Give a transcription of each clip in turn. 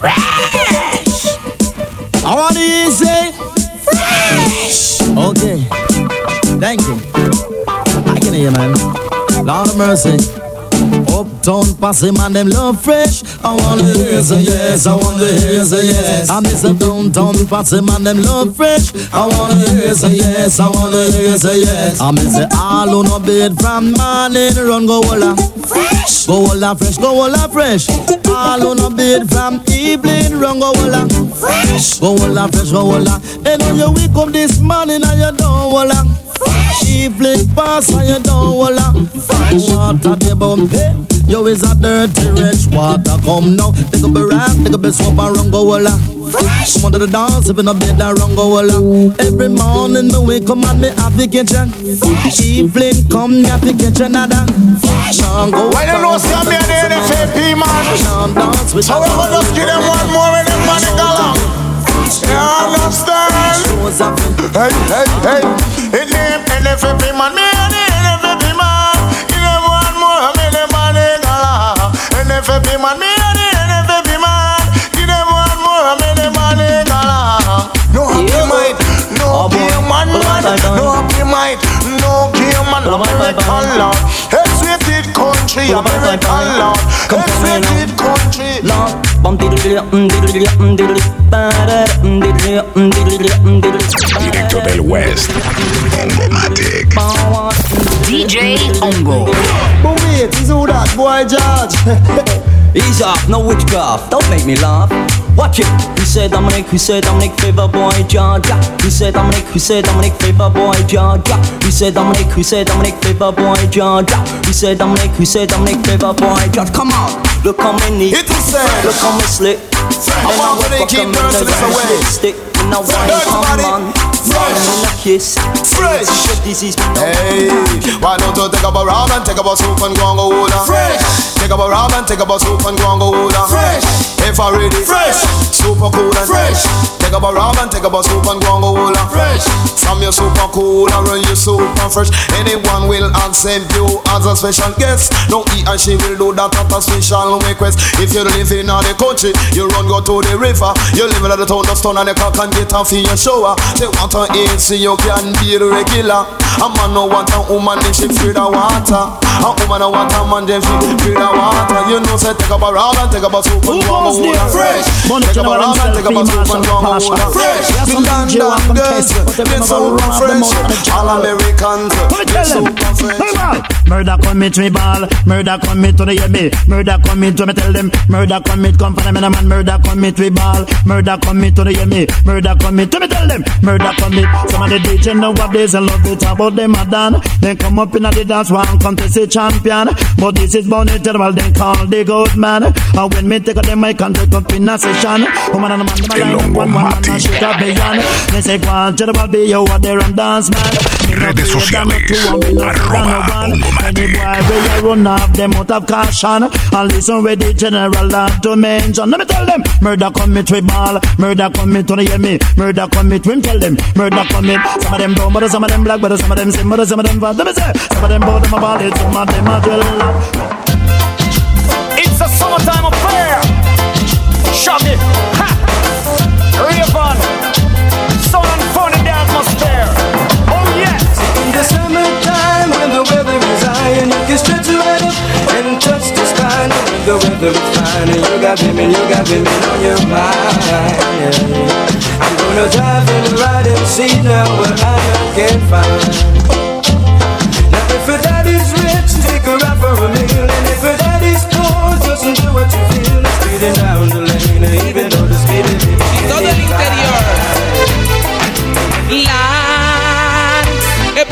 Fresh. I want to hear say fresh. Okay. Thank you. I can hear, you, man. Lord of mercy. Uptown posse man, them love fresh. I wanna hear say yes, I wanna hear say yes. I miss a downtown posse man, them love fresh. I wanna hear say yes, I wanna hear say yes. I miss it all on a bed from morning, run go walla fresh, go walla fresh, go walla fresh. All on a bed from evening, run go walla fresh, go walla fresh, go walla. And when you wake up this morning and you don't. Evening pass and you don't walla. Water the bump, you is a dirty rich water. Come now, take up a rap, take up a soap and run go walla. Come on to the dance, if you not bed that run go walla. Every morning me wake up and me have the kitchen. Evening come, me have the kitchen nada. Sean go When you know some me and the NFAP man. Sean dance with. So we go just give them one more when them money go long. You understand? Hey, hey, hey. NFAP man, me and the NFAP man. Give one more when money go long. Man, me and the NFAP man. Give one more when money go. No happy mind, no game man, man. No happy mind, no game man. American lord, X-rated country, American lord, X-rated country. Directo del West. Hongomatic. DJ Hongo. But wait, is who that boy George? Ease off, no witchcraft. Don't make me laugh. Watch it. We said Dominic, we said Dominic, favor boy Georgia. We said Dominic, we said Dominic, favor boy Georgia. We said Dominic, we said Dominic, favor boy Georgia. We said Dominic, we said Dominic, favor boy Georgia. Come on, look how many. It is said. Look how me slick. I want to keep merciless away. Stick in a wine, Dirty come body. on. Fresh. In. Fresh. Disease. Hey, why don't you take up a rum and take up a soup and go and go order? Fresh. Take up a rum and take up a soup and go and go order. Fresh. If I ready. Fresh. Super cool and fresh. Take up a rum and take up a soup and go and go order. Fresh. From your super cool and run your super fresh. Anyone will accept you as a special guest. No he and she will do that at a special request. If you live in the country, you run go to the river. You live in the town of stone and you can get off in your shower. They want to eat so you can be regular. A man no want a woman if she feed the water. A woman no want a man if she feed the water. You know say take up a rag and take up a soup and and go fresh. Take up a rag and take up a soup and and go fresh. The London girls, get so fresh. All Americans, get so fresh. Murder commit me ball, murder commit to the yeah murder commit to me tell them, murder commit come from them man, murder commit we ball, murder commit to the yeah murder commit to me tell them, murder commit. Some of the DJ know what they say, love it about them a done. Then come up in the dance one contest a champion, but this is born terrible. Then call the good man. And when me take up the mic and take up in a session, woman and a man them a line up one one man and shake a beyond. They say go on terrible be you out there and dance man. Me no Redes afraid of no sociales, two and me no afraid of no arroba one. Hongomatic. Any boy will you run off them out of caution and listen with the general to mention. Let me tell them, murder commit we ball, murder commit to the hear me, murder commit we tell them, murder commit. Some of them brown, but some of them black, but some of them sim, but some of them fat. Let me say, some of them both them a ball, it, some of them a drill. It's a summertime affair. Shove it. Ha! The weather fine and you got women, you got women on your mind. I'm gonna drive in the riding seat now where I can find. Now if your daddy's rich, take her out for a meal, and if your daddy's poor, just do what you feel. Speeding down the lane, even though the speed is todo el interior. La,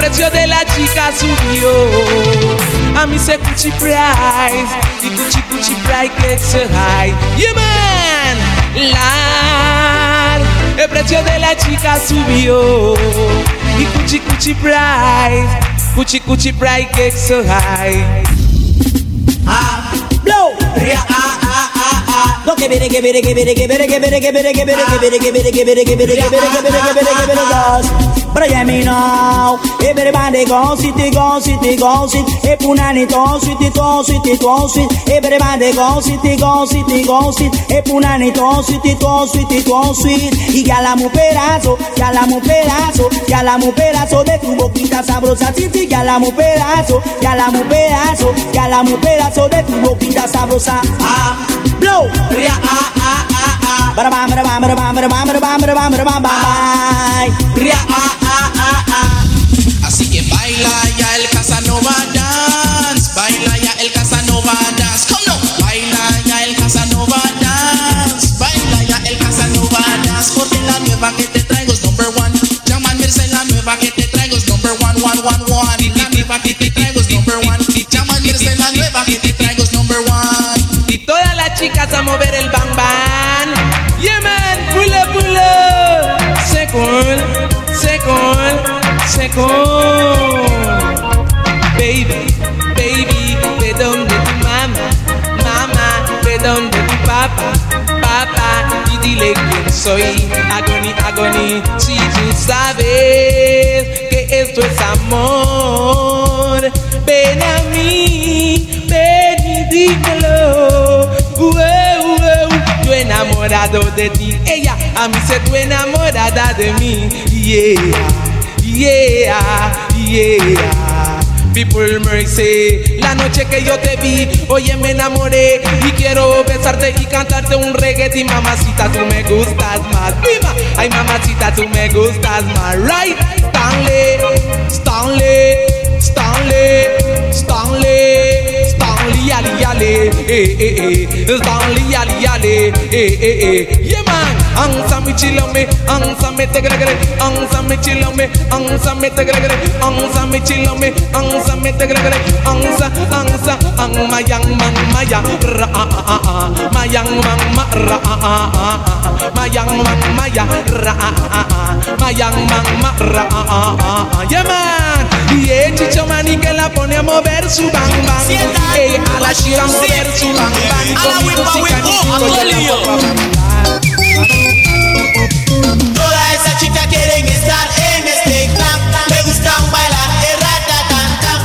prezyo de la chika soubyo A mi se kouchi price Di kouchi kouchi price kek se high Yeah man! Lal E prezyo de la chika soubyo Di kouchi kouchi price Kouchi kouchi price kek se hay Ah! Blow! Ria ah ah ah ah Go give it a give it a give it a give it a give it a give it a give it a give it a give it a give it a give it a give it a give it a give it a give it a give it a But hear me now, everybody go sit, go sit, go sit. Hey punani to sit, to sit, to sit. Everybody go sit. Y ya la mu pedazo, ya la mu pedazo, pedazo de tu boquita sabrosa, titi, ya la mu pedazo, ya la mu pedazo, ya la mu pedazo de tu boquita sabrosa. Ah, blow, ah ah Así que baila ya el Casanova Dance, baila ya el Casanova Dance, come on, baila ya el Casanova Dance, baila ya el Casanova Dance, porque la nueva que te traigo es number one, llaman Mirce la nueva que te traigo es number one, one, one, one, la nueva que te traigo es number one, llaman Mirce la nueva que te traigo es number one. Y todas las chicas a mover el bang Baby, baby, ve donde tu mamá, mamá, ve donde tu papá, papá, y dile quién soy. Agony, agony, si tú sabes que esto es amor, ven a mí, ven y dímelo. Ue, ue. Yo enamorado de ti, ella a mí se tú enamorada de mí. Yeah, yeah, yeah. People mercy, la noche que yo te vi, oye me enamoré. Y quiero besarte y cantarte un reggae. Y mamacita tú me gustas más, Viva, ay mamacita tú me gustas más, right? Stanley, Stanley, Stanley, Stanley, Stanley, ali, ali, eh, eh, eh, Stanley, ali, ali, eh, eh, eh, yeah ansa mi chilome, ansa me te gregre, ansa me chilome, ansa me te gregre, ansa me chilome, ansa me te gregre, ansa, ansa, ang mayang mang maya, ra ah ah ah, mayang mang ma ra ah ah ah, mayang mang maya, ra ah ah ah, mayang mang ma ra ah ah ah, yeah man, yeah chicho mani que la pone a mover su bang bang, eh a la chica a mover su bang bang, con música ni cinco yo Toda esa chica quieren estar en este clan. Me gusta bailar errata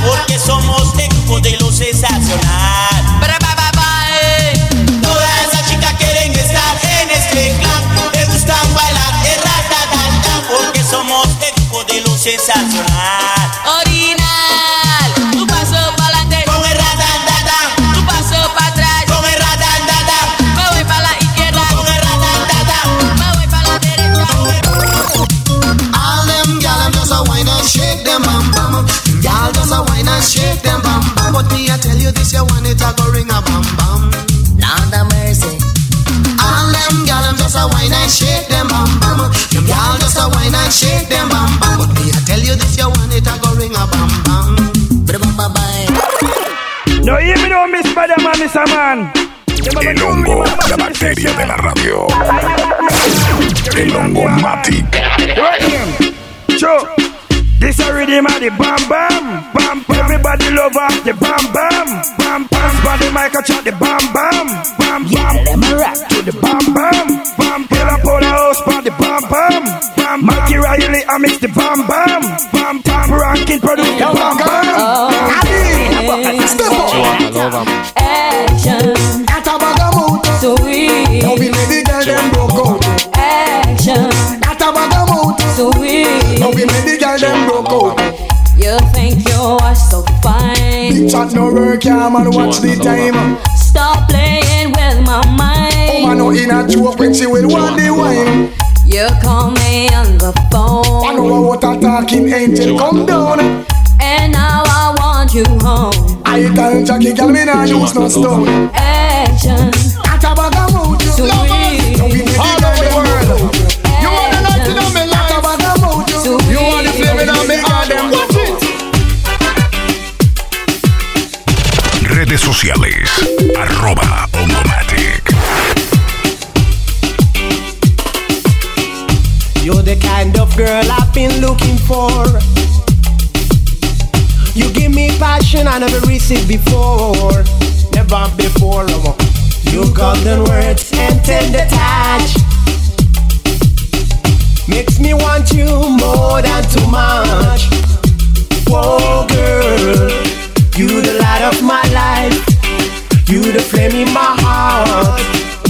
porque somos equipo de lo sensacional. Eh. Toda esa chica quieren estar en este clan. Me gusta bailar errata porque somos equipo de lo sensacional. A go ring a bam bam. Lord have mercy. All them gal just a wine and shake them bam bam. Them gal just a wine and shake them bam bam. But me I tell you this, you want it a go ring a bam bam. No, hear me no miss Spider-Man, Miss a man. El hongo, la bacteria de la radio. El hongo him. Sure. This a rhythm of the bam bam bam bam. Everybody love the bam bam bam bam. Body mic a chat the bam bam bam bam. Let me rock to the bam bam bam. Pull up on the house for the bam bam bam. Mikey Riley I mix the bam bam bam bam. Ranking produce the bam bam. Oh, Step up. Action, At a bag of mood, sweet. now we let the girl them broke out. Action, At a bag of mood, chat no work, yeah man, watch the time. Stop playing with my mind. Oh man, mind. no in a joke when she will want the wine. You call me on the phone. I know what a talking angel come down. and now I want you home. I tell Jackie, girl, me nah use no stone. Action, Redes sociales. Arroba Hongomatic. You're the kind of girl I've been looking for. You give me passion I never received before. Never before. oh. Your golden words and tender touch makes me want you more than too much. Whoa, girl, you the light of my life. You the flame in my heart.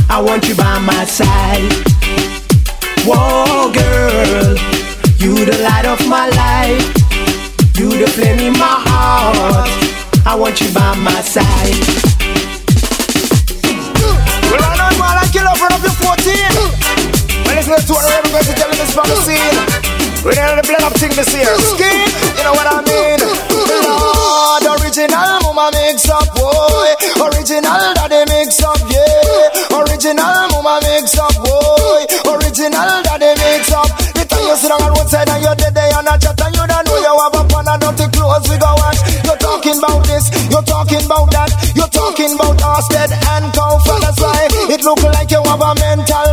I want you by my side. Whoa, girl, you the light of my life. You the flame in my heart. I want you by my side. We run on while I kill over up to 14. When it's not to what I'm going to tell this from the scene. We don't the blood up thing this year. Skin, you know what I mean? Lord, original mama mix up, boy. Original daddy mix up, yeah. Original mama mix up, boy. Original daddy mix up. The time you sit on one side and you're dead there on a chat and you don't know you have a pan and dirty clothes we go wash. You're talking about this, you're talking about that, you're talking about Orsted and. That's why it look like you have a mental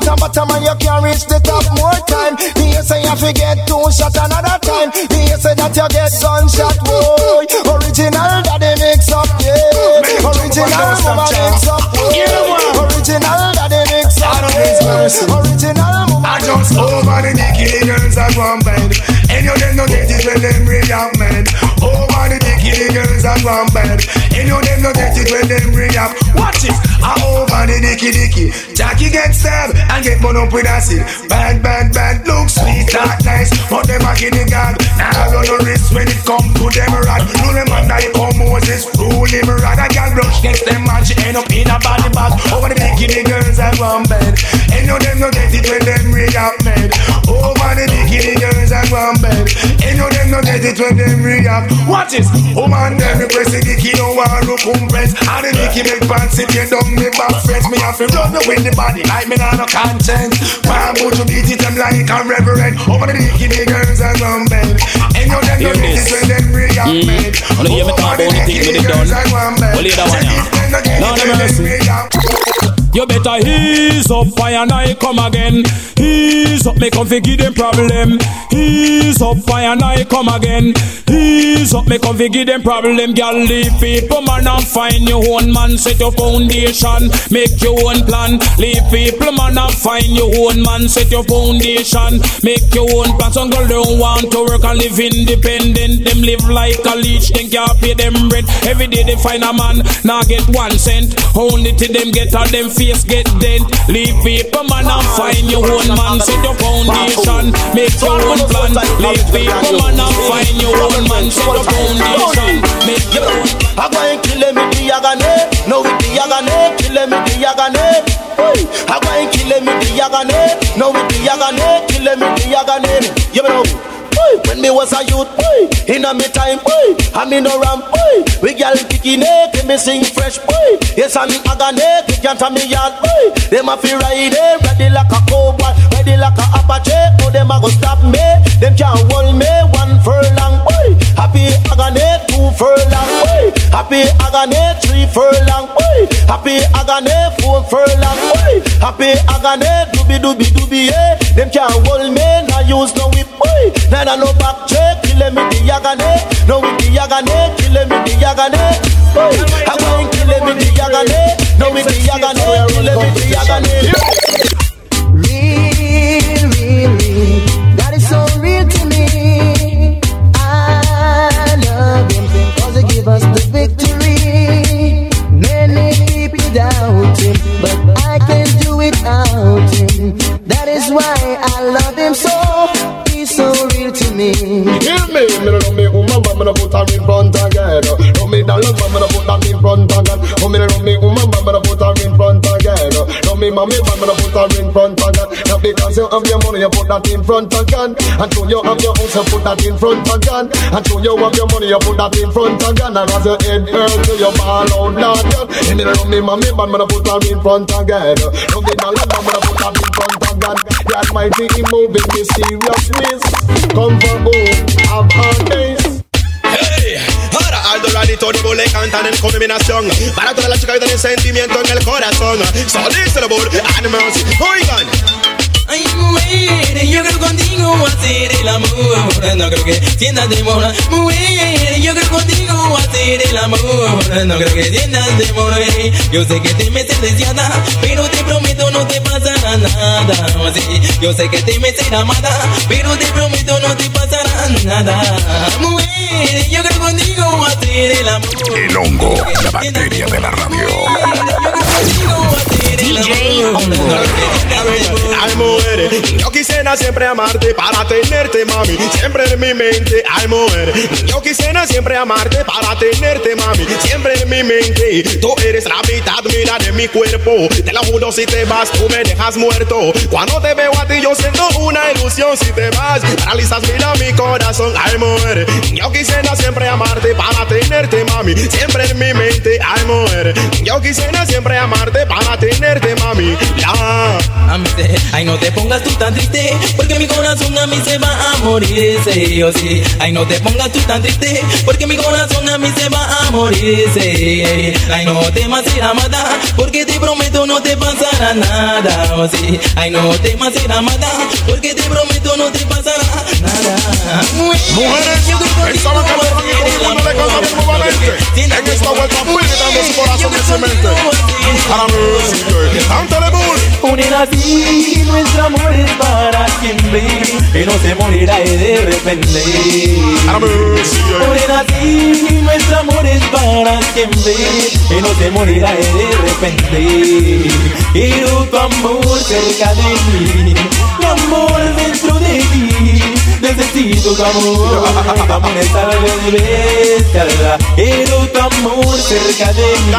block. That's why you start bottom and you can't reach the top more time. Me say you forget two shot another time. Me say that you get gunshot, boy. Original daddy mix up, yeah. Original mama mix up, boy. Original daddy mix up, yeah. Original mama I just over the dicky girls at one bed. Any of them no get it when them react mad. Over the dicky girls at one bed. Any of them no get it when them react. Watch it. I over the dicky dicky. Jackie get stabbed and get burned up with acid. Bad, bad, bad. Look sweet, that nice. But them a guinea god. Now I no risk when it come to them rod. No them a die come Moses. Rule him rod. A girl brush next them and she end up in a body bag. Over the dicky the girls at one bed. Any of them no get it when them react mad. Over the dicky the girls at one bed. Any of them no get it when them react. Watch this. Compress. And the dicky make pants sit you down me back fence. Me have to run with the body like me nah no conscience. Man, would you beat it them like a reverend? Over the girls at one bed. Any of them no Hear get it this. when them react Mm. mad. Wanna hear me talk about the thing with the done? Well, that one now. Lord have mercy. You better ease up, fire and I come again. Ease up, me come fi give them problem. Ease up, fire and I come again. Ease up, me come fi give them problem. Girl, leave people man and find your own man. Set your foundation, make your own plan. Leave people man and find your own man. Set your foundation, make your own plan. Some girl don't want to work and live independent. Them live like a leech, then can't pay them rent. Every day they find a man, now get one cent. Only till them get all them face get dent. Leave people man and find your own man. Set your foundation, make your own plan. Leave people man and find your own man. Set your foundation, make your own. I go and kill him with the yagane, no with the yagane, kill him with the yagane. Hey, I go and kill him with the yagane, no with the yagane, kill him with the yagane. You know. When me was a youth, boy, in a me time, boy, I me no ram, boy. We gyal kicking it, me sing fresh, boy. Yes, I'm agane, kick out me yard, boy. Them a fi ride ready like a cowboy, ready like a apache. Oh, them a go stop me, them can't hold me one furlong, boy. Happy agane, two furlong, boy. Happy agane, three furlong. Happy agane, four furlong. Happy agane, dooby dooby dooby, yeah. Them can't hold me, nah use no whip, boy. Nah nah no back check, kill me the yagane, no with the yagane, kill me the yagane, boy. I'm going kill me the yagane, no with the yagane, kill me the yagane. Real, real, real. Love Him so. He's so real to me. Hear me, me no love me woman, but me no put her in front again. Love me darling, but me no put her in front again. Oh, me no love me woman, but me no put her me mommy, but me no put her in front again. Not because you have your money, you put that in front again. And so you have your house, you put that in front again. And so you have your money, you put that in front again. And as your head hurts, you ball out loud, girl. No love me mommy, but me no put her in front again. Love me darling, but me no put her in front again. God mighty, he moving mysterious ways. Come for home, have our days. Hey, ahora Aldo Radito de le cantan en combinación Para toda la chica que tiene sentimiento en el corazón So listen aboard Animals, oigan Ay, mujer, yo creo contigo hacer el amor. No creo que sientas temor. Mujer, yo creo contigo hacer el amor. No creo que sientas temor. Yo sé que te metes deseada, pero te prometo no te pasará nada. yo sé que te metes amada, pero te prometo no te pasará nada. Mujer, yo creo el hongo, la bacteria de la radio. DJ Hongo. Ay, mujer, yo quisiera siempre amarte para tenerte, mami. Siempre en mi mente, ay, mujer. Yo quisiera siempre amarte para tenerte, mami. Siempre en mi mente. Tú eres la mitad, mira, de mi cuerpo. Te lo juro, si te vas, tú me dejas muerto. Cuando te veo a ti, yo siento una ilusión. Si te vas, paralizas, mira mi corazón, ay, mujer. Yo quisiera siempre amarte para tenerte, mami. Siempre en mi mente, ay, mujer. Yo quisiera siempre amarte para tenerte, mami. Ya. No te pongas tú tan triste, porque mi corazón a mí se va a morir, sí o sí. Ay, no te pongas tú tan triste, porque mi corazón a mí se va a morir, sí. Ay, no temas ser amada, porque te prometo no te pasará nada, oh sí. Ay, no temas ser amada, porque te prometo no te pasará nada. Mujeres, le canta. En esta vuelta, su corazón. Para cántale bull. Así, nuestro amor es para siempre, que no se morirá de repente. Unir así, nuestro amor es para siempre, que no se morirá de repente. Quiero tu amor cerca de mí, mi amor dentro de ti. Necesito tu amor, tu amor es algo de. Quiero tu amor cerca de mí,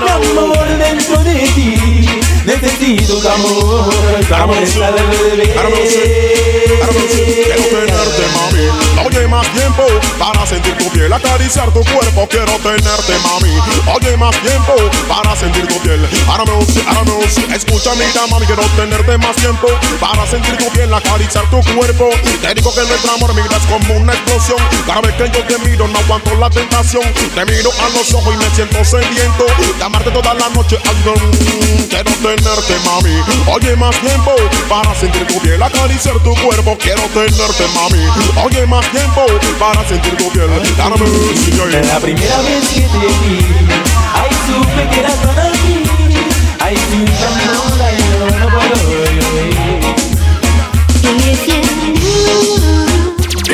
mi amor dentro de ti. Necesito tu amor, tu amor es algo de Quiero tenerte, mami. Oye, más tiempo para sentir tu piel, acariciar tu cuerpo. Quiero tenerte, mami. Oye, más tiempo para sentir tu piel. Ahora me use, ahora. Escucha, mira, mami. Quiero tenerte más tiempo para sentir tu piel, acariciar tu cuerpo. Te digo que nuestro amor miras como una explosión. Cada vez que yo te miro, no aguanto la tentación. Te miro a los ojos y me siento sediento. De amarte toda la noche, ay, quiero tenerte, mami. Oye, más tiempo para sentir tu piel, acariciar tu cuerpo. Quiero tenerte, mami. Oye, más tiempo para sentir tu piel. Dame La primera vez que te vi, supe que eras para mí. Ay, tú tan y yo no puedo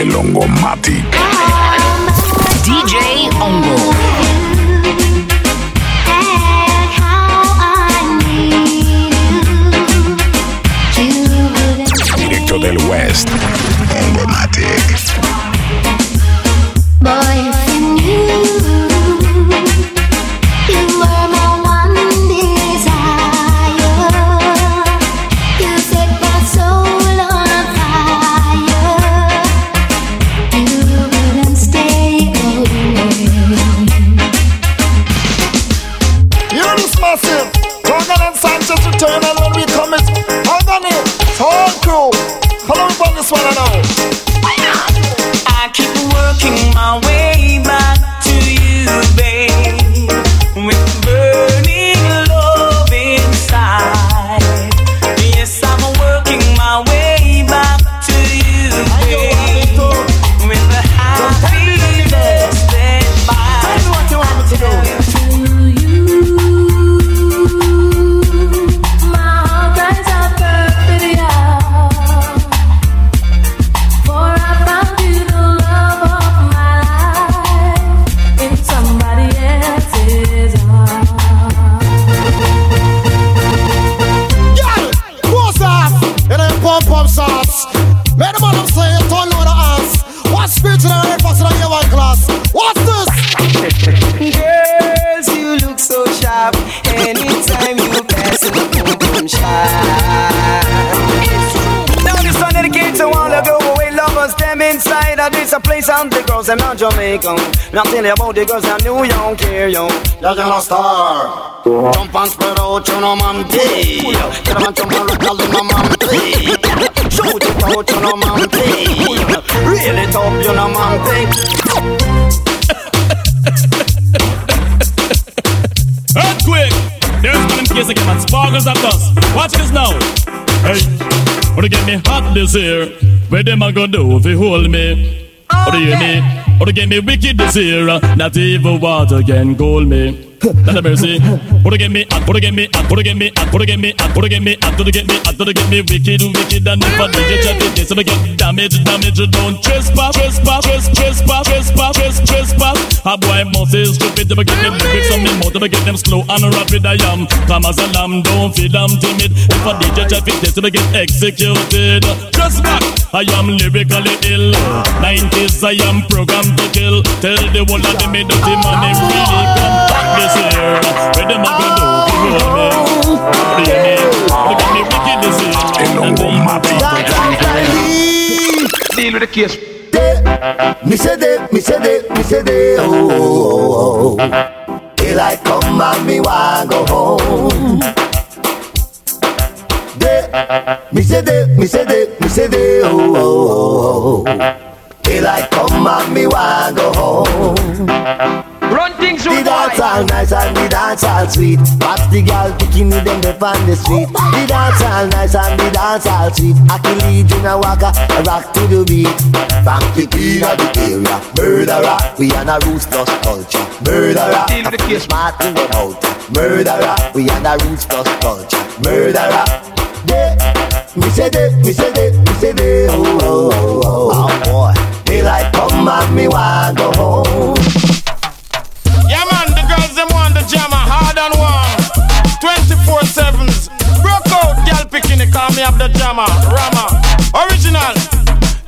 El hongo Matic. DJ Hongo. Directo del West. Hongo Matic. Boy, them not Jamaican. You about the girls them New York here, yo. You're gonna star. Jump and spread out, you know, man, pay. Get a man jump and rock, you know, man, pay. Shoot it out, you know, man, pay. Reel it up, you know, man, pay. Earthquake! There's one in case again, man. Sparkles of dust. Watch this now. Hey. They get me hot this year? Where them a go do if you hold me? What do you? Oh, what they get me wicked this year? Not even water can cool me. Not a mercy. They get me they get me they get me they get me they get me they get me they get me wicked, wicked, and I did you to get so they get damage, damage, don't trespass, trespass, trespass, trespass, trespass, trespass. A boy must is stupid. They get them lyrics on me mouth. They get them slow and rapid. I am calm as a lamb. Don't feel I'm timid. If I did you to get so they get executed. Just back. I am lyrically ill. 90s I am programmed to kill. Tell the whole of them me dirty money really come back this year. Go me. Me wicked this year. And Deal with the case. Me say they, me say they, me say they, oh, oh, oh, oh. Daylight come and me want go home. They, me say they, me say they, me say they, oh, oh, oh, oh. Daylight come and me want go home. Run things The dance all nice and the dance all sweet. Watch the girl picking me them up on the street. The dance all nice and the dance all sweet. I can lead in a walker, a rock to the beat. Bank the queen of the area, murderer. We on a roots plus culture, murderer. Deal the case. Smart to the out, murderer. We on a roots plus culture, murderer. They, me say they, me say they, me say they, oh, oh, oh, oh, oh, oh boy. Daylight come and me want go home. 24 7s. Broke out, girl picking it, call me up the jammer. Rama. Original.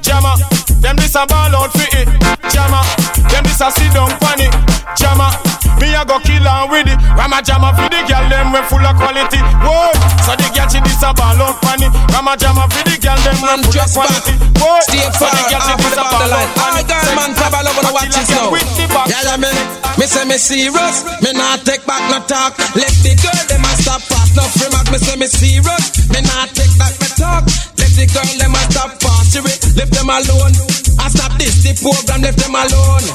Jammer. Them this a ball out for it. Jammer. Them this a sit down funny. Jammer. Me a go kill on with it. Rama jammer for the girl them we full of quality. Whoa. So the girl she this a ball out funny. Rama jammer for the girl them we full of quality. Whoa. Stay So the girl she far this a ball out All funny. girl man travel over the watch it now. Yeah, yeah, me, me say me serious. Me not take back no talk. Let the girl them a stop pass no remark. Me say me serious. Me not take back no talk. Let girl them a stop it. Left them alone. I stop this the program. Left them alone.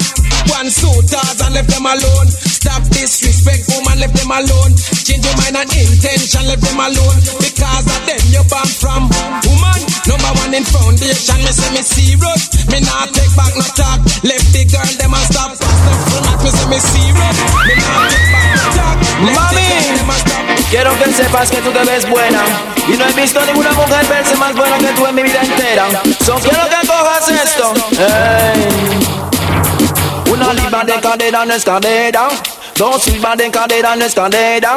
One suitors and left them alone. Stop disrespect, woman. Left them alone. Change your mind and intention. Left them alone. Because of them you born from. Woman, number one in foundation. Me say me serious. Me not take back no talk. Left the girl them a stop pass no remark. Me say me serious. Me not take back no talk. Left the quiero que sepas que tú te ves buena y no he visto ninguna mujer verse más buena que tú en mi vida entera. So quiero que cojas esto. Ey. Una libra de cadera no es cadera, dos libras de cadera no es cadera.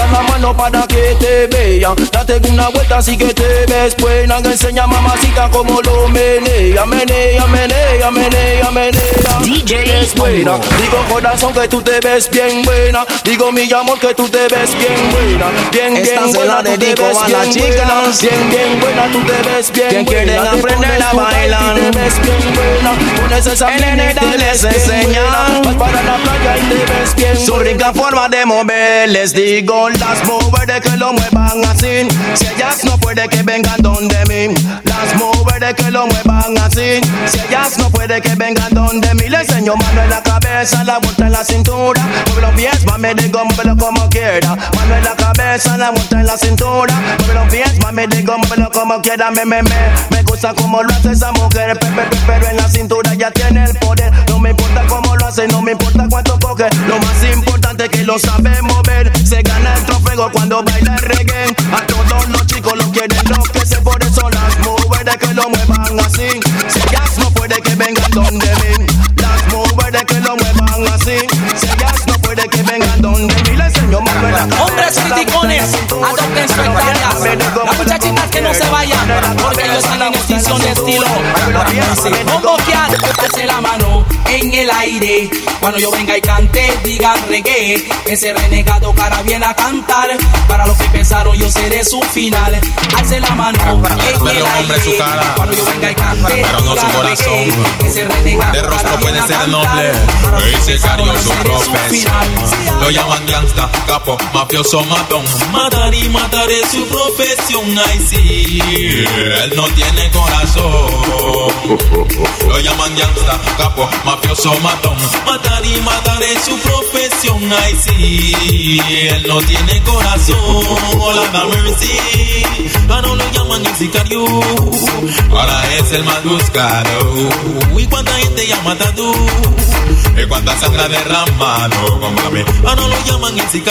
la mano para que te vea Date una vuelta así que te ves buena. Que enseña mamacita como lo menea Menea, menea, menea, menea. DJ es buena. Digo corazón que tú te ves bien buena. Digo mi amor que tú te ves bien buena. Bien, Esta bien se buena, la tú te dedico ves a bien las chicas. buena Bien, bien buena, tú te ves bien Que buena. quieren Te aprender a bailar. Te ves bien buena. Pones esa nene les Vas para la playa y te ves bien Su buena. rica forma de mover, les digo Las mujeres que lo muevan así. Si ellas no puede que vengan donde mí Las mujeres que lo muevan así. Si ellas no puede que vengan donde mí Le enseño mano en la cabeza, la vuelta en la cintura. Mueve los pies, mami, digo, muévelo como quiera. Mano en la cabeza, la vuelta en la cintura. Mueve los pies, mami, digo, muévelo como quiera. Me, me, me, me gusta como lo hace esa mujer. Pe, pe, pe, Pero en la cintura ya tiene el poder. No me importa cómo lo hace, no me importa cuánto coge. Lo más importante es que lo sabe mover. Se gana el trofeo cuando baila el reggae. A todos los chicos lo quieren enloquecer Por eso las mujeres que lo muevan así. Si ellas no puede que vengan donde cabeza Hombre Tres criticones, adopten su. Las muchachitas que no se vayan, porque ellos están en extinción de estilo. Como que alce la mano en el aire. Cuando yo venga y cante, digan reggae. Ese renegado cara viene a cantar. Para los que pensaron, yo seré su final. Alce la mano en el aire. Cuando yo venga y cante, pero no su corazón. reggae. Ese renegado De rostro puede ser noble, Para los que ese pensaron, cario yo su profesión. Lo llaman gangsta, capo, mafioso, matón. Matar y matar es su profesión, ay sí. Él no tiene corazón. Lo llaman gangsta, capo, mafioso, matón. Matar y matar es su profesión, ay sí. Él no tiene corazón. Hola, mercy. Ahora lo llaman el sicario. Ahora es el más buscado. Y cuánta gente ya matado. Y cuánta sangre derramado. Cómprame. Ahora lo llaman el sicario.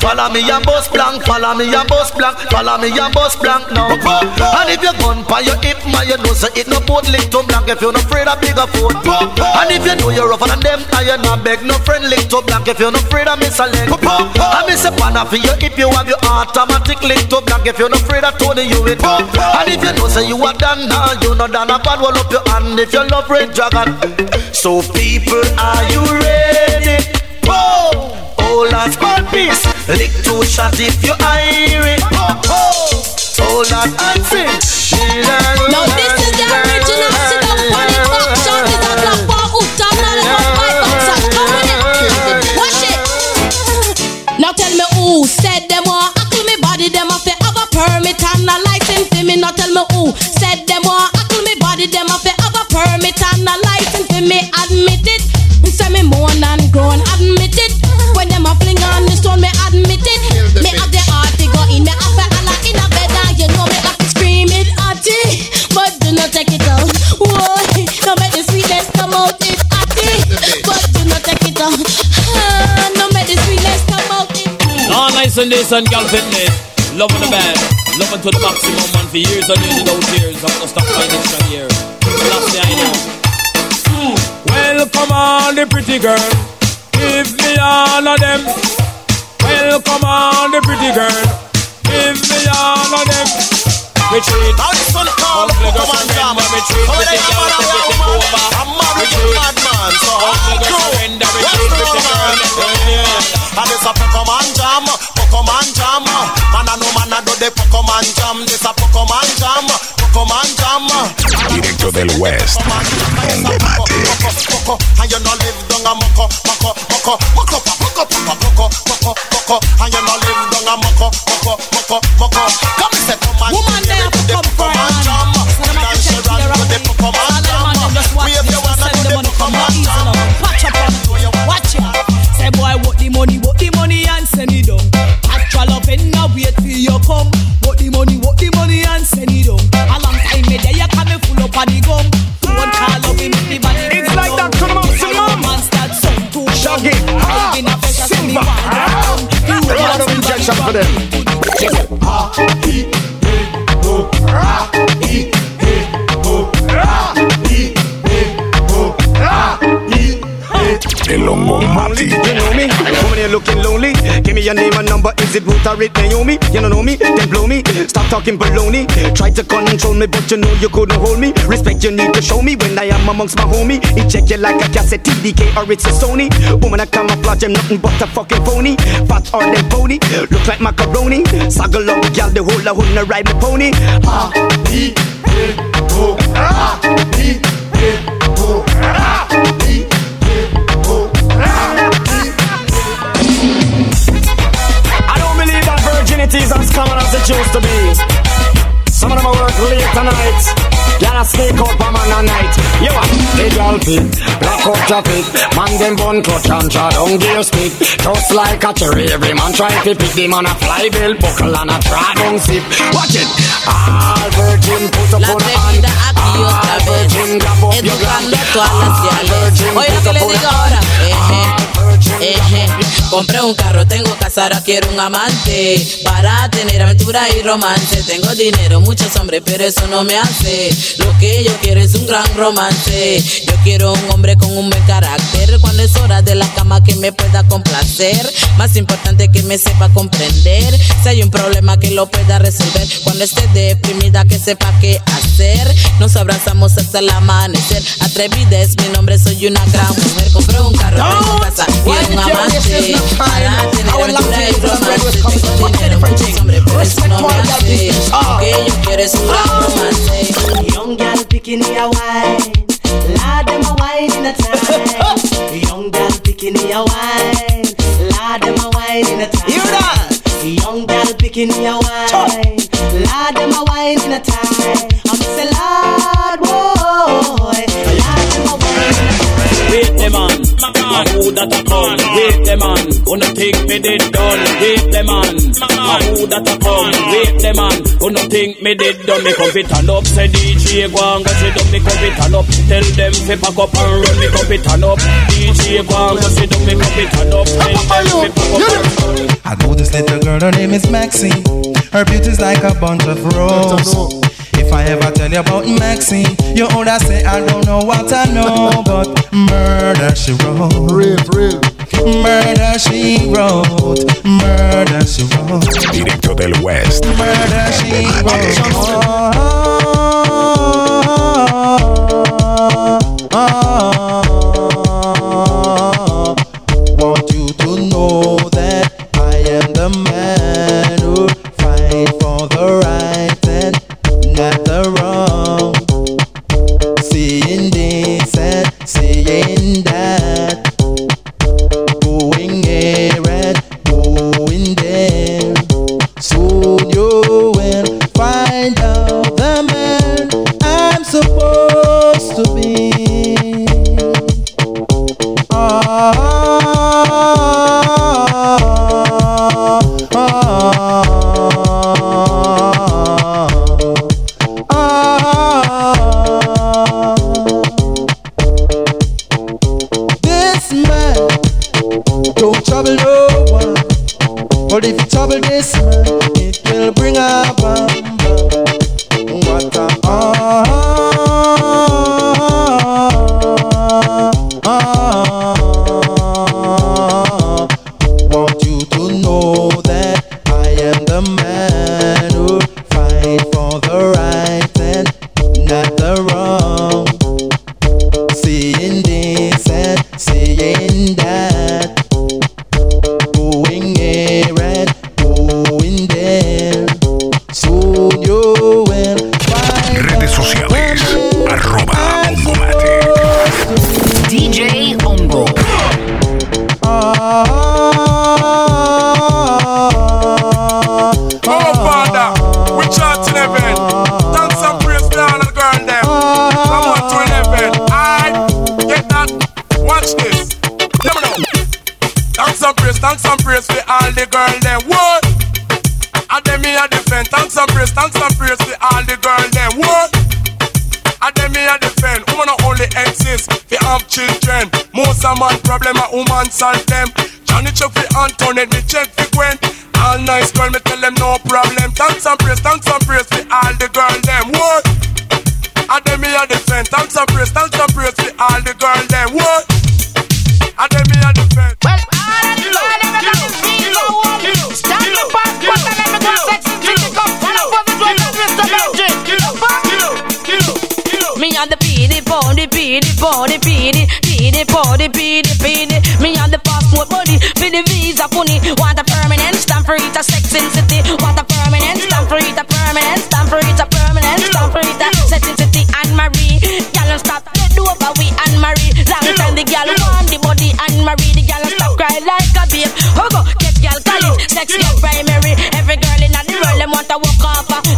Follow me and bust blank, follow me and bust blank, follow me and bust blank now. And if you gun by your hip, man, you know say it no boat link to blank if you're not afraid of bigger foot. And if you know you're rougher than them, and you not beg no friend link to blank if you're not afraid of miss a leg. I miss a pan for your hip, you have your automatic link to blank if you're not afraid of Tony you it. And if you know say you are done now, you not done a bad roll up your hand if you love red dragon. So people, are you ready? Whoa! Hold on, small piece. Lick two shot if you hear it. Hold on and sing. Now this is the original sit up on the top shot is a black bar hook top not a one five up. Come on it. Watch it. Now tell me who said them want ackle me body them have to have a permit and a license for me. Now tell me who said them want ackle me body them have to have a permit and All nice and girl fitness. Loving the band. Loving to the maximum, man. For years and years without tears. I'm gonna stop my next year. Last year, I know. Welcome on the pretty girl. Give me all of them. Welcome on the pretty girl. Give me all of them. Retreat. Now this one call Come Come on, Come on, Pretty jam, girl, man, take it man, over. I'm married to a Retreat. madman, so Come I'm the true. surrender, Yes, retreat, no, pretty girl. And this a Pokemon jam, Pokemon jam. Man, I know man, I do the Pokemon jam. This a Pokemon jam, Pokemon jam. Directo del West, Hongo Moko, and you no live down a moko, moko, moko, moko, pa, moko, pa, pa, moko, moko, moko, and you no live down a moko, moko, moko, moko. Come and say, come Woman, they come for Pokemon jam. And Sharon do the Pokemon jam. We have you wanna the Pokemon jam. Patch up on it, watch it. Say boy, what the money, what the money and send it down. Actual love and now wait till you come. Pressure, so me want them. A lot of injection for them. Number. Is it Ruth or it Naomi? You don't know me? Then blow me. Stop talking baloney. Try to control me, but you know you couldn't hold me. Respect you need to show me when I am amongst my homie. He check you like a cassette TDK or it's a Sony. Woman, I camouflage, I'm nothing but a fucking phony. Fat or them pony. Look like macaroni. Saggle up, gal, the whole I a whole ride my pony. Ah, E, A, O, ah, E, A, O, ah, E, common as it used to be. Some of them work late tonight. Gotta sneak out for man at night. You what? They draw all fit. Black out traffic, man them bun clutch and draw down gear stick. Just like a cherry, every man try to pick the man a fly bill, buckle and a draw down zip. Watch it, all virgin put up on hand. All virgin grab up your gland. All virgin put up on hand. Eje. Compré un carro, tengo casa, ahora quiero un amante. Para tener aventura y romance. Tengo dinero, muchos hombres, pero eso no me hace. Lo que yo quiero es un gran romance. Yo quiero un hombre con un buen carácter. Cuando es hora de la cama que me pueda complacer. Más importante que me sepa comprender. Si hay un problema que lo pueda resolver. Cuando esté deprimida que sepa qué hacer. Nos abrazamos hasta el amanecer. Atrevida es mi nombre, soy una gran mujer. Compré un carro, tengo casa y un amante. Para tener aventura y romance. Tengo dinero, muchos hombres, pero eso no me hace. Lo que yo quiero es un gran romance. Young gal picking a wine. Lord, them a wine in a time. Young gal picking a wine. Them a wine in a time. Hear that? Young gal picking a wine. Them a wine in a time. I'm say, who that a come? Wait the man, wanna think me did done? Wait the man, a who that a come? Wait the man, wanna think me did done? Me come fit turn up, say DJ go and go sit down. Me come fit turn up, tell them fi pack up and run. Me come fit turn up, DJ go and go sit down. Me come fit turn up, tell them fi pack up and run. I know this little girl, her name is Maxine. Her beauty's like a bunch of roses. If I ever tell you about Maxine, you older say I don't know what I know, but murder she wrote. Real, real. Murder she wrote. Murder she wrote. Directo del West. Murder she wrote. Want to be. Problem. Thanks and praise, thanks and praise for all the girl them. What? And them me a defend. Thanks and praise, thanks and praise for all the girl them. What? And them me a defend. Well, Me and the PD, pony, PD, pony, PD, PD, pony, PD, PD. Me and the passport money, for the visa funny. Want a permanent stamp for it, a sex in city. Want a permanent stamp for it, a permanent stamp for it, a permanent stamp for it, a sex in city. Anne Marie, girl stop, do over we Anne Marie. Long time the girl want the body Anne Marie, the girl stop cry like a babe. Hogo, get girl college, sex girl primary. Every girl in the world them want to walk off. So get girl college, sex girl primary. Every girl in the world them want to walk off.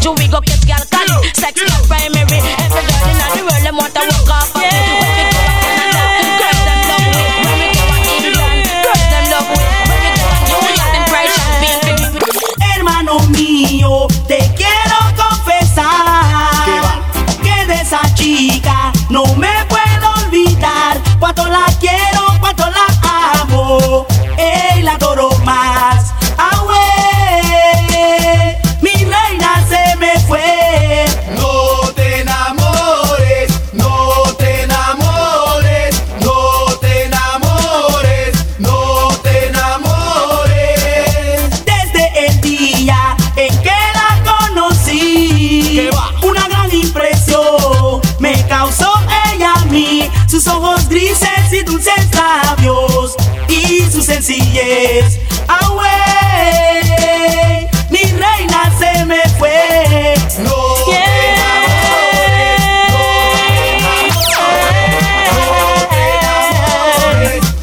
Sencillez. Ah, güey, mi reina se me fue. No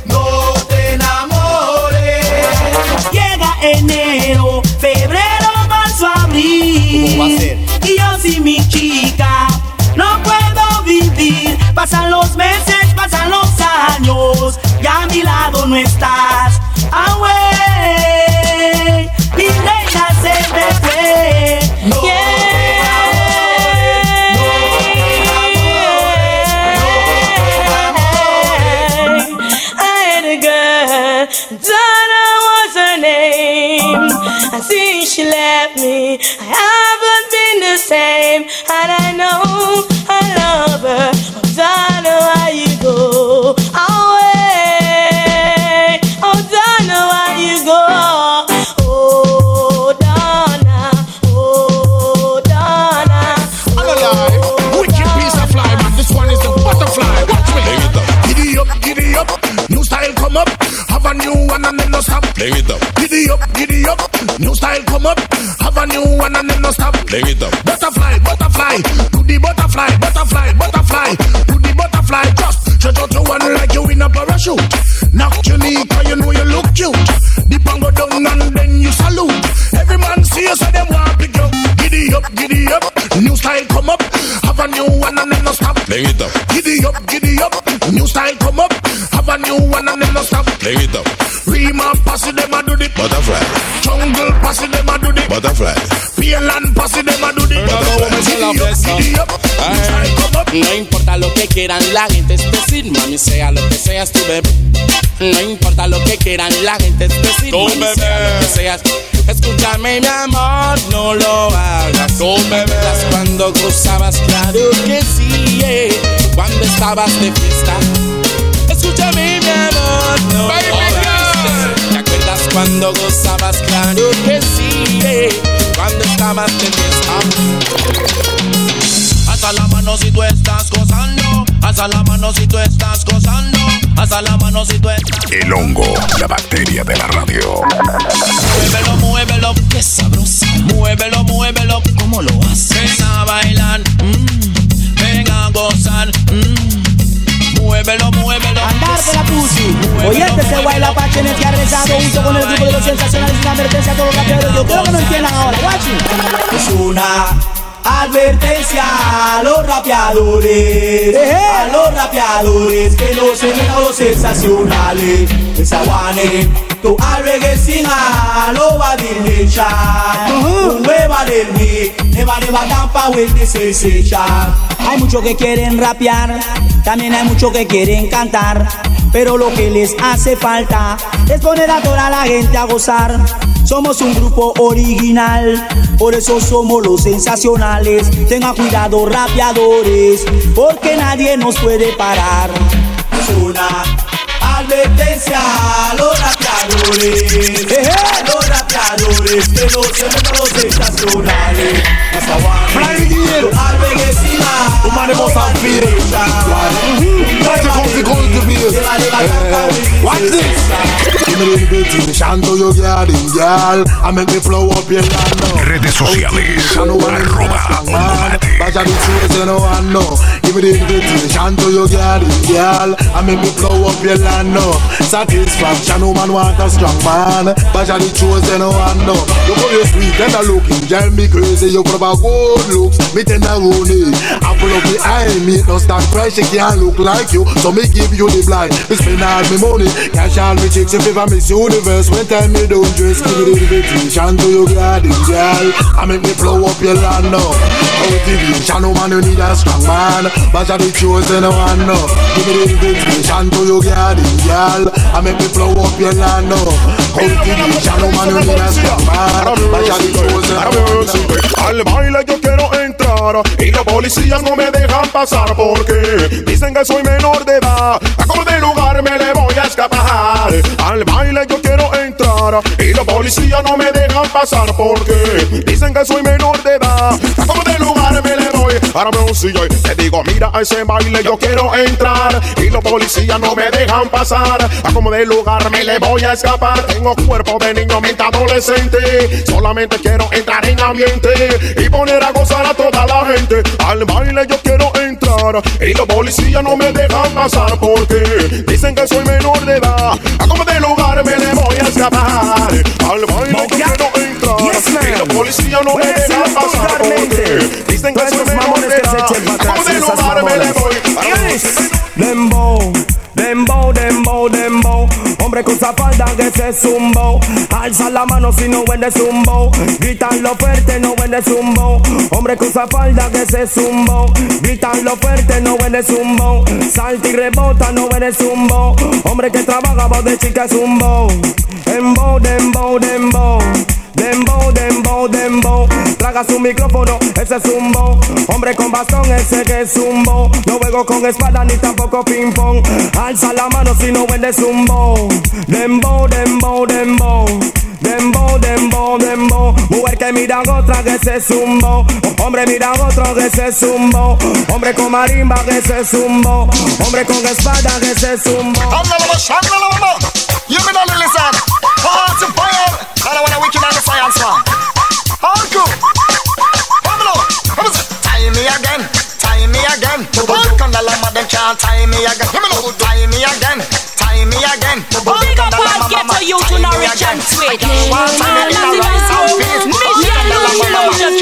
No te enamores. Llega enero, febrero, marzo, abril. ¿Cómo va a ser? Y yo sin mi chica no puedo vivir. Pasan los meses, pasan los años. Ya a mi lado no estás. Play it up. Have a new one and then not stuff. Giddy up, giddy up. New style come up. Have a new one and then no stop. Play it up. Butterfly, butterfly. Do the butterfly, butterfly, butterfly. Do the butterfly. Just stretch out your one like you in a parachute. Knock your knee, cause you know you look cute. The pan go down and then you salute. Every man see you, so them want pick you. Giddy up, giddy up. New style come up. Have a new one and then no stop. Play it up. Giddy up, giddy up. New style come up. Have a new one and then no stop. Play it up. Rima pass it, them a do the Butterfly. Jungle them a do the Butterfly. Them a do the. No importa lo que quieran la gente es decir, mami, sea lo que seas tu bebé. No importa lo que quieran la gente es decir, Tu mami, bebé. sea lo que seas. Escúchame, mi amor, no lo hagas. Tu bebé. ¿Recuerdas cuando gozabas? Claro que sí, eh. Cuando estabas de fiesta. Escúchame, mi amor, no lo hagas. ¿Te acuerdas cuando gozabas? Claro que sí, eh. Cuando estabas de fiesta. Alza la mano si tú estás gozando. Alza la mano si tú estás gozando. Alza la mano si tú estás. El hongo, la bacteria de la radio. Muévelo, muévelo, qué sabroso. Muévelo, muévelo, ¿cómo lo haces? Ven a bailar, mm. ven a gozar. mm. Muévelo, muévelo. Andar por la pussy. Oye, este se baila pachenes que ha rezado junto con el grupo de los sensacionales una advertencia a todos los raperos. Yo creo que no entiendan ahora, guachi. Es una advertencia a los rapeadores, a los rapeadores que no se a los sensacionales. Esa guane, tu reggae sin lo va a dirigir. Un hueva del mi, neva neva tampa the sensation. Hay muchos que quieren rapear, también hay muchos que quieren cantar. Pero lo que les hace falta es poner a toda la gente a gozar. Somos un grupo original, por eso somos los sensacionales. Tengan cuidado, rapeadores, porque nadie nos puede parar. Es una advertencia a los rapeadores, a los rapeadores que no se los sensacionales. Sin Woman, they must have fear. That's the consequence to be. Uh, uh, uh, watch this. Give me the beat, shanto yo garden, girl. I make me flow up your land. Redes sociales. Arroba Ondomate. Vaya the truth, you know I. Give me the beat, shanto yo garden, girl. I make me flow up your land. Satisfaction, woman want a strong man. Vaya the truth, you know I know. Look you sweet and a looking, girl me crazy. You could have good looks, me tenderoni. I pull up the eye, me no stand fresh, she can't look like you. So me give you the blind. Me spend all me money, cash all me chicks if I miss you the verse when time you don't dress. Give me the invitation to your garden, girl. I make me blow up your land now. Motivation, no man, you need a strong man. But I the chosen one now. Give me the invitation to your garden, girl. I make me blow up your land now. Motivation, no man, you need a strong man. But I the chosen one Al baile yo quiero entrar y los policías no me dejan pasar porque dicen que soy menor de edad. A de lugar me le voy a escapar. Al baile yo quiero entrar y los policías no me dejan pasar porque dicen que soy menor de edad. A lugar me le voy. Ahora me y te digo, mira a ese baile yo quiero entrar y los policías no me dejan pasar. A como de lugar me le voy a escapar. Tengo cuerpo de niño, mente adolescente. Solamente quiero entrar en ambiente y poner a gozar a toda la gente. Al baile yo quiero entrar y los policías no me dejan pasar porque dicen que soy menor de edad. A como de lugar me le voy a escapar. Al baile yo quiero entrar. Y los policías no me dejan pasar dicen que soy edad. A como de lugar me le voy. Dembow, dembow, dembow, dembow. Hombre que usa falda que se zumbo. Alza la mano si no huele zumbo. Gritan lo fuerte, no huele zumbo. Hombre que usa falda que se. Gritan lo fuerte, no huele zumbo. Salta y rebota, no huele zumbo. Hombre que trabaja voz de chica zumbo. Dembow, dembow, dembow. Dembow, dembow, dembow. Traga su micrófono, ese es zumbo. Hombre con bastón, ese que es zumbo. No juego con espada ni tampoco ping pong. Alza la mano si no huele zumbo. Dembow, dembow, dembow. Dembow, dembow, dembow. Mujer que mira a otra que se zumbo. Hombre mira a otro que se zumbo. Hombre con marimba que se zumbo. Hombre con espada que se zumbo. You me not listen. Heart to fire. I don't wanna wicked on the science. How cool. Come on. Come on. Tie me again. Tie me again. On the llama, them can't tie me again. Come on. Tie me again. Tie me again. Big up and get to you to Norwich and Switch. One time in the outfit. Mission Lucian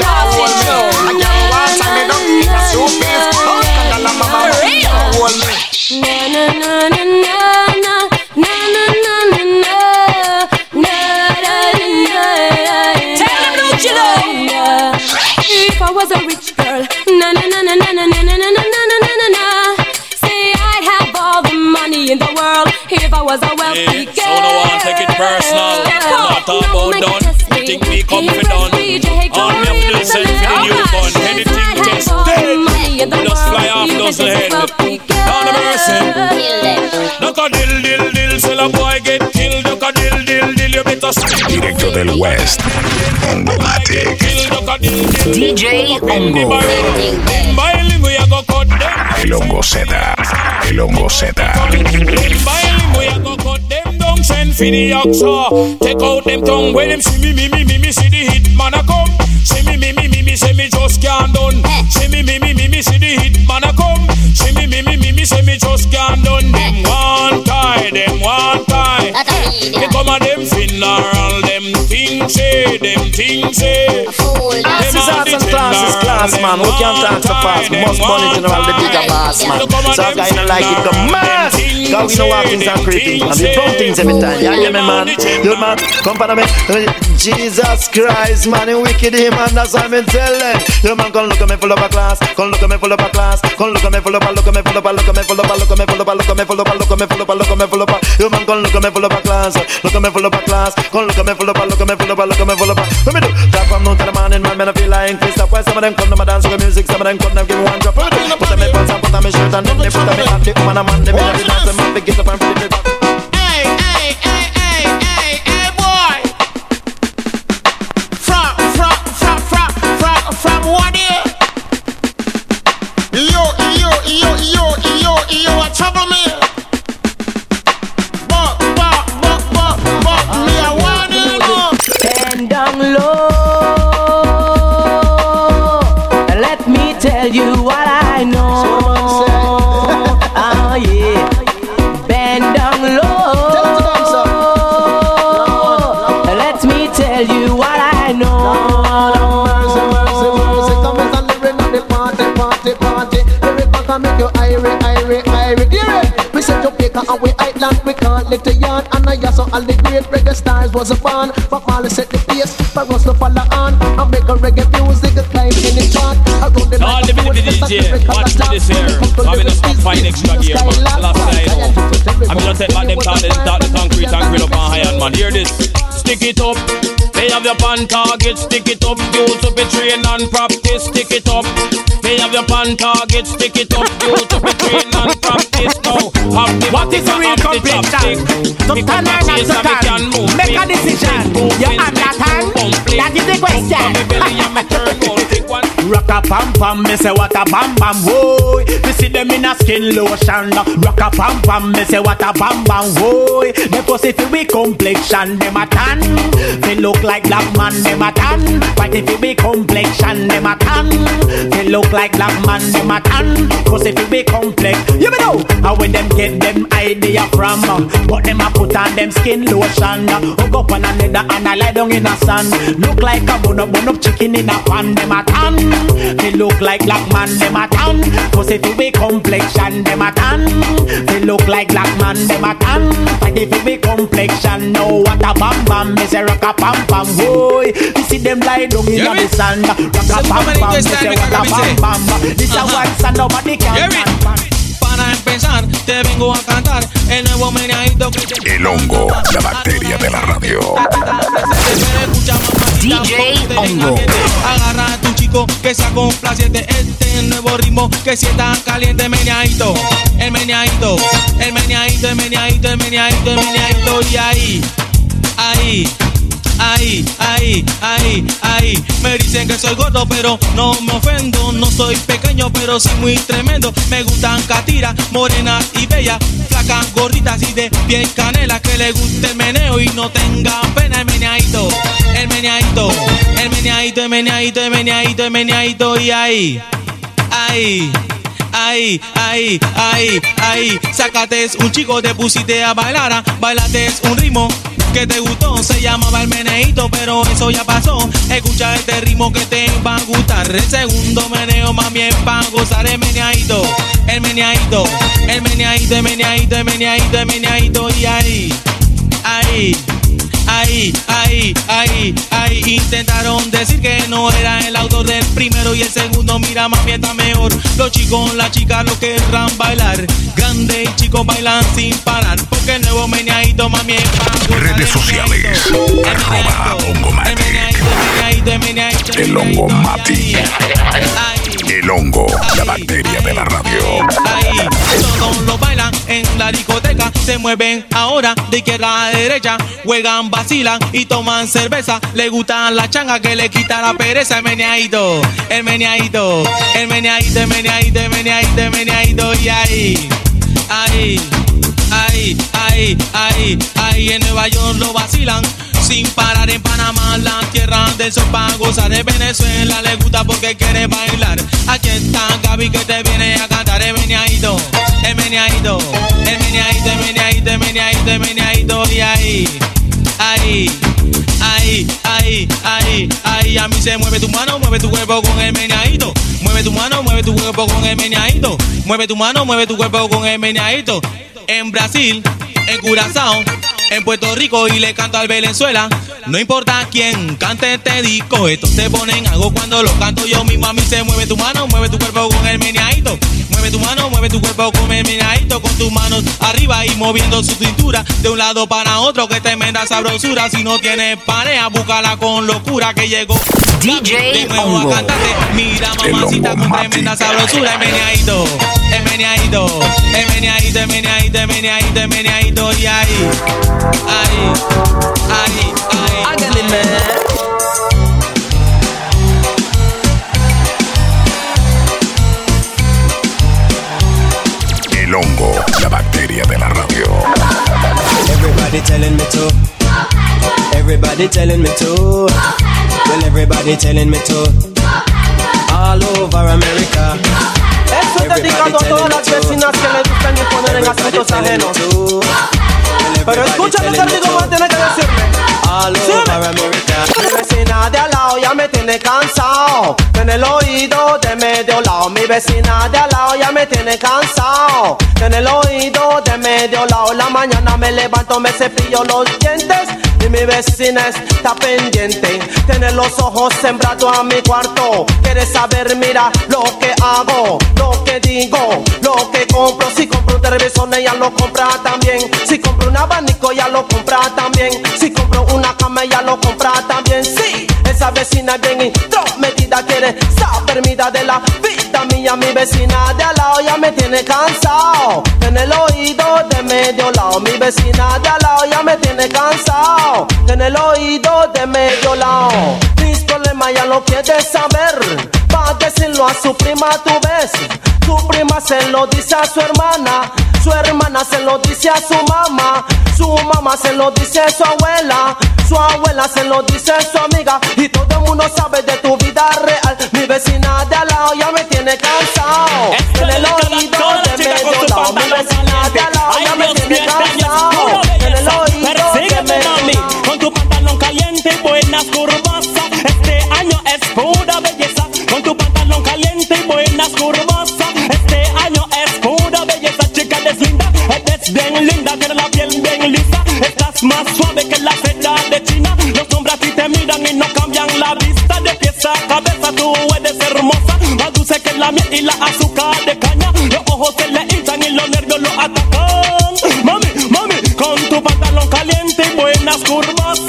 Not about done. You think we confident? All me have to listen for the new gun. Anything just fly off those head. Down the mercy. A dill dill dill. Sell a boy get killed. A dill dill dill. You better stop. Directo del West. Ongomatic. DJ Ongo. Baile we a go cut them. El hongo Z. El hongo Z. for the oxa. Take out them tongue. When them see me me me me me see the hit man a come. See me me me me me say me just can't done. See me me me me me see the hit man a come. See me me me me me say me just can't done. Them one tie, them one tie. They come a them funeral, them things say, them things say. This is arts and classes class, man. We can't talk so fast. We must money general, the bigger boss, man. So if guy don't like it, come mass. Cause we know how things are creeping. And we throw things every time. Yeah, yeah, me, man. Dude, man, come for me. Jesus Christ, man, you wicked him, man. That's what I'm telling. You man, come look at me full of a class. Come look at me full of a class. Come look at me full of a, look at me full of a, look at me full of a, look at me full of a, look at me full of a, look at me full of a, look at me full of a. You man, come look at me full of a class. Look at me full of a class. Come look at me full of a, look at me full of a, look at me full of a. Let me do. That from noon to the morning, man, man, I feel like Chris. That's why some of them come to my dance with music. Some of them come to give me one drop. Put on me pants and put on me shirt and then they put on me hat. The woman, a man, they make me dance. Them have to get up and flip it back. Hey, hey, hey, hey, hey, hey, boy. From, from, from, from, from, from what year? Yo, yo, yo, yo, yo, yo, trouble me. tell you what I know. oh yeah, bend down low. Let me tell you what I know. Party, party, lyric back and make you irate, irate, irate. Dear we said Jamaica and we island, we can't lick the yard. And I so all the great reggae stars was a fan. For Marley set the pace, for us to follow on and make a reggae music. DJ, watch me this here. I'm in a stop fight extra gear, man. Last time, I'm gonna take back them them talk the concrete and grill up on high end, man. Hear this, stick it up. They have your pan target, stick it up. Use up a train and practice, stick it up. They have your pan target, stick it up. Use up a train and practice now. What is the real the. To turn not to and turn? Make a decision. You understand? That is the question. a pam pam, me say what a bam bam, whoa. Me see them in a skin lotion. Rock a pam pam, me say what a bam bam, whoa. Me pussy fi we complexion, them a tan. They look like black man, them a tan. But if it be complexion, them a tan. They look like black man, them a tan. Pussy fi we complex, you me know. How when them get them idea from? uh, But them a put on them skin lotion. Hook up on a leather and I lie down in a sand. Look like a bun up, bun up chicken in a pan, them a tan. They look like black man, them a tan. Pussy fi we complexion, them a tan. They look like black man, them a tan. If it be complexion, no what a bam bam, me say rock a pam pam, boy. You see them lie down in the sand, rock a pam pam, me say what a bam bam. This a one sand nobody can empezar, te vengo a cantar el nuevo meneadito que te El hongo, la bacteria de la radio. DJ Hongo. Agarra a tu chico que sea complaciente. Este nuevo ritmo que si está caliente, meneadito. El meneadito, el meneadito, el meneadito, el meneadito, el meneadito. Y ahí, ahí. Ahí, ahí, ahí, ahí. Me dicen que soy gordo, pero no me ofendo. No soy pequeño, pero sí muy tremendo. Me gustan catiras, morenas y bellas. Flacas, gorditas y de piel canela. Que le guste el meneo y no tenga pena. El meneadito, el meneadito, el meneadito, el meneadito, el meneadito, el meneadito. Y ahí, ahí. Ahí, ahí, ahí, ahí, sácate un chico, te pusiste a bailar, bailate un ritmo que te gustó, se llamaba el meneíto, pero eso ya pasó. Escucha este ritmo que te va a gustar. El segundo meneo más bien para gozar el meneadito, el meneadito, el meneadito, el meneadito, el meneadito, el meneadito, y ahí, ahí. Ahí, ahí, ahí, ahí intentaron decir que no era el autor del primero y el segundo. Mira, mami, está mejor. Los chicos, las chicas lo querrán bailar. Grande y chicos bailan sin parar. Porque el nuevo meneadito, mami, es pa' gozar Redes sociales. Arroba hongo mati. El. El hongo, la bacteria de la radio. ahí. Todos lo bailan en la discoteca, se mueven ahora de izquierda a derecha, juegan, vacilan y toman cerveza. Le gustan la changa que le quita la pereza. El meneadito, el meneadito, el meneadito, el meneadito, el meneadito, el meneadito y ahí, ahí. Ahí, ahí, ahí, ahí en Nueva York lo vacilan sin parar en Panamá, la tierra del sol para gozar de Venezuela le gusta porque quiere bailar. Aquí está Gaby que te viene a cantar el meneadito, el meneadito, el meneadito, el meneadito, el meneadito, el meneadito y ahí, ahí. Ahí, ahí, ahí, ahí, a mí se mueve tu mano, mueve tu cuerpo con el meneadito. Mueve tu mano, mueve tu cuerpo con el meneadito. Mueve tu mano, mueve tu cuerpo con el meneadito. En Brasil, en Curazao, en Puerto Rico y le canto al Venezuela. No importa quién cante este disco, estos se ponen algo cuando lo canto yo mismo. A mí se mueve tu mano, mueve tu cuerpo con el meneadito. Mueve tu mano, mueve tu cuerpo con el meneadito, con tus manos arriba y moviendo su cintura de un lado para otro. Que tremenda sabrosura. Si no tienes pareja, búscala con locura que llegó. DJ Hongo. El Hongo Matica. Emeneadito, emeneadito, emeneadito, emeneadito, emeneadito, y ahí, ahí, ahí, ahí. Hágale, man. El hongo, la bacteria de la radio. Everybody telling me to Everybody telling me to. Well, everybody telling me to. All over America. Esto es dedicado a todas las vecinas que le gustan y poner en asuntos ajenos. Pero escúchame voy a tener que decirme. all over America. Mi vecina de al lado ya me tiene cansado. En el oído de medio lado. Mi vecina de al lado ya me tiene cansado. En el oído de medio lado. La mañana me levanto, me cepillo los dientes. Y mi vecina está pendiente. Tiene los ojos sembrados a mi cuarto. Quiere saber, mira lo que hago, lo que digo, lo que compro. Si compro un televisor, ella lo compra también. Si compro un abanico, ella lo compra también. Si compro una cama, ella lo compra también. Sí, esa vecina es bien intrometida, quiere saber vida de la vida mía. Mi vecina de al lado ya me tiene cansado. En el oído de medio lado, mi vecina de al lado ya me tiene cansado. En el oído de medio lado, mis problemas ya lo quiere saber. Va a decirlo a su prima, tú ves. Su prima se lo dice a su hermana. Su hermana se lo dice a su mamá. Su mamá se lo dice a su abuela. Su abuela se lo dice a su amiga. Y todo el mundo sabe de tu vida real. Mi vecina de al lado ya me tiene cansado. En el oído de medio lado. Mi vecina de al lado ya me tiene cansado. En el oído de mami, con tu pantalón caliente y buenas curvas. Este año es pura belleza. Con tu pantalón caliente y buenas curvas. Este año es pura belleza. Chica, eres linda, eres bien linda. Tienes la piel bien lisa. Estás más suave Los hombres a ti te miran y no cambian la vista. De pies a cabeza tú eres hermosa. Más dulce que la miel y la azúcar de caña. Los ojos se le hinchan y los nervios lo atacan. Mami, mami, con tu pantalón caliente y buenas curvas.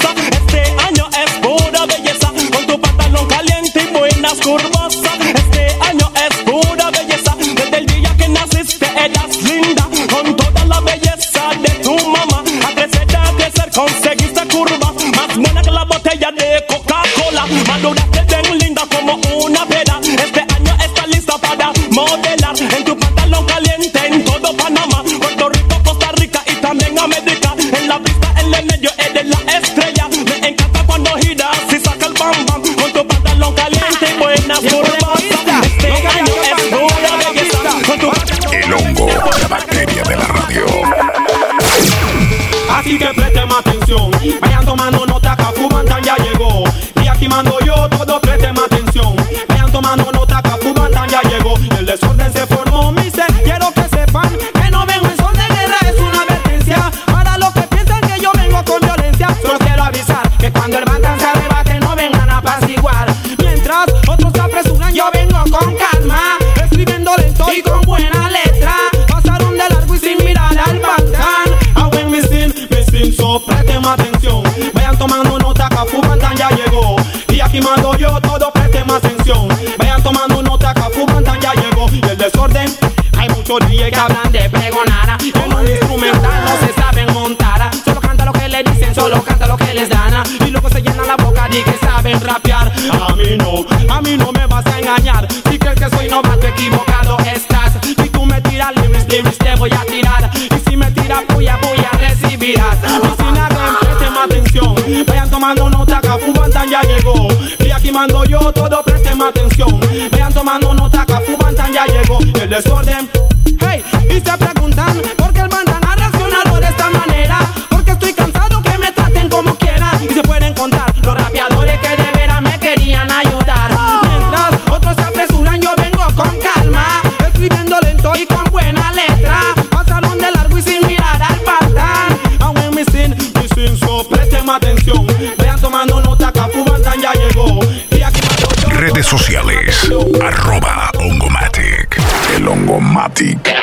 Aquí mando oh, yo, llegó. El desorden, mando